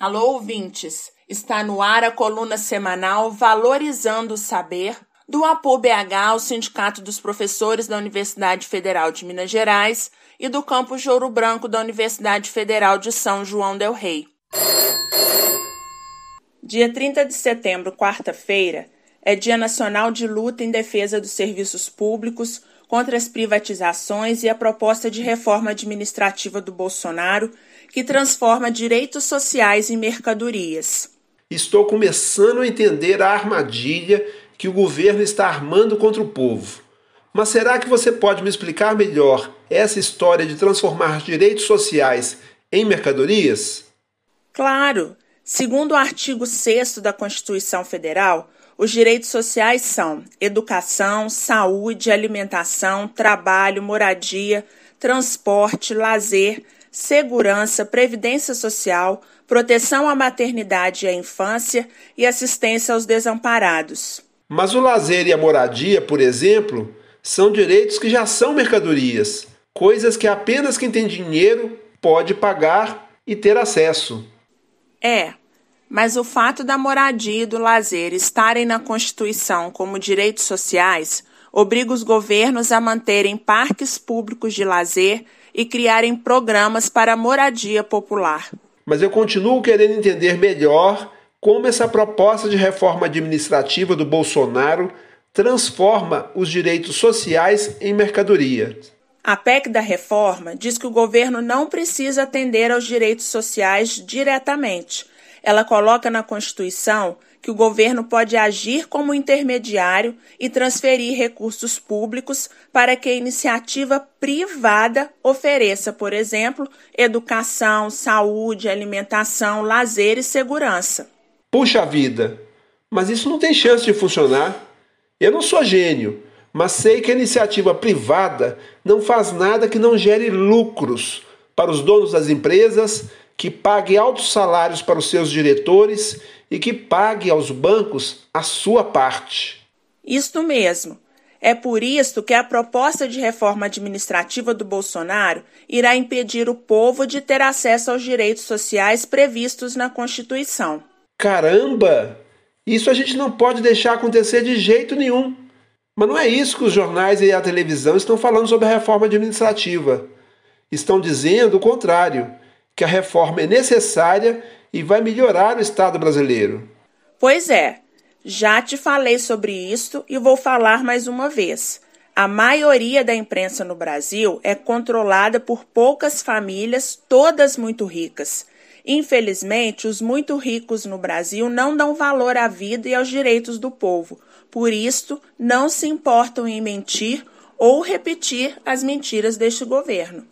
Alô, ouvintes! Está no ar a coluna semanal Valorizando o Saber, do APO BH, o Sindicato dos Professores da Universidade Federal de Minas Gerais, e do campus de Ouro Branco da Universidade Federal de São João del Rei. Dia 30 de setembro, quarta-feira, é Dia Nacional de Luta em Defesa dos Serviços Públicos contra as privatizações e a proposta de reforma administrativa do Bolsonaro que transforma direitos sociais em mercadorias. Estou começando a entender a armadilha que o governo está armando contra o povo. Mas será que você pode me explicar melhor essa história de transformar direitos sociais em mercadorias? Claro! Segundo o artigo 6 da Constituição Federal, os direitos sociais são educação, saúde, alimentação, trabalho, moradia, transporte, lazer, segurança, previdência social, proteção à maternidade e à infância e assistência aos desamparados. Mas o lazer e a moradia, por exemplo, são direitos que já são mercadorias, coisas que apenas quem tem dinheiro pode pagar e ter acesso. É, mas o fato da moradia e do lazer estarem na Constituição como direitos sociais obriga os governos a manterem parques públicos de lazer e criarem programas para a moradia popular. Mas eu continuo querendo entender melhor como essa proposta de reforma administrativa do Bolsonaro transforma os direitos sociais em mercadoria. A PEC da reforma diz que o governo não precisa atender aos direitos sociais diretamente. Ela coloca na Constituição que o governo pode agir como intermediário e transferir recursos públicos para que a iniciativa privada ofereça, por exemplo, educação, saúde, alimentação, lazer e segurança. Puxa vida! Mas isso não tem chance de funcionar. Eu não sou gênio, mas sei que a iniciativa privada não faz nada que não gere lucros para os donos das empresas, que pague altos salários para os seus diretores e que pague aos bancos a sua parte. Isto mesmo. É por isso que a proposta de reforma administrativa do Bolsonaro irá impedir o povo de ter acesso aos direitos sociais previstos na Constituição. Caramba! Isso a gente não pode deixar acontecer de jeito nenhum. Mas não é isso que os jornais e a televisão estão falando sobre a reforma administrativa. Estão dizendo o contrário, que a reforma é necessária e vai melhorar o Estado brasileiro. Pois é, já te falei sobre isso e vou falar mais uma vez. A maioria da imprensa no Brasil é controlada por poucas famílias, todas muito ricas. Infelizmente, os muito ricos no Brasil não dão valor à vida e aos direitos do povo. Por isso, não se importam em mentir ou repetir as mentiras deste governo.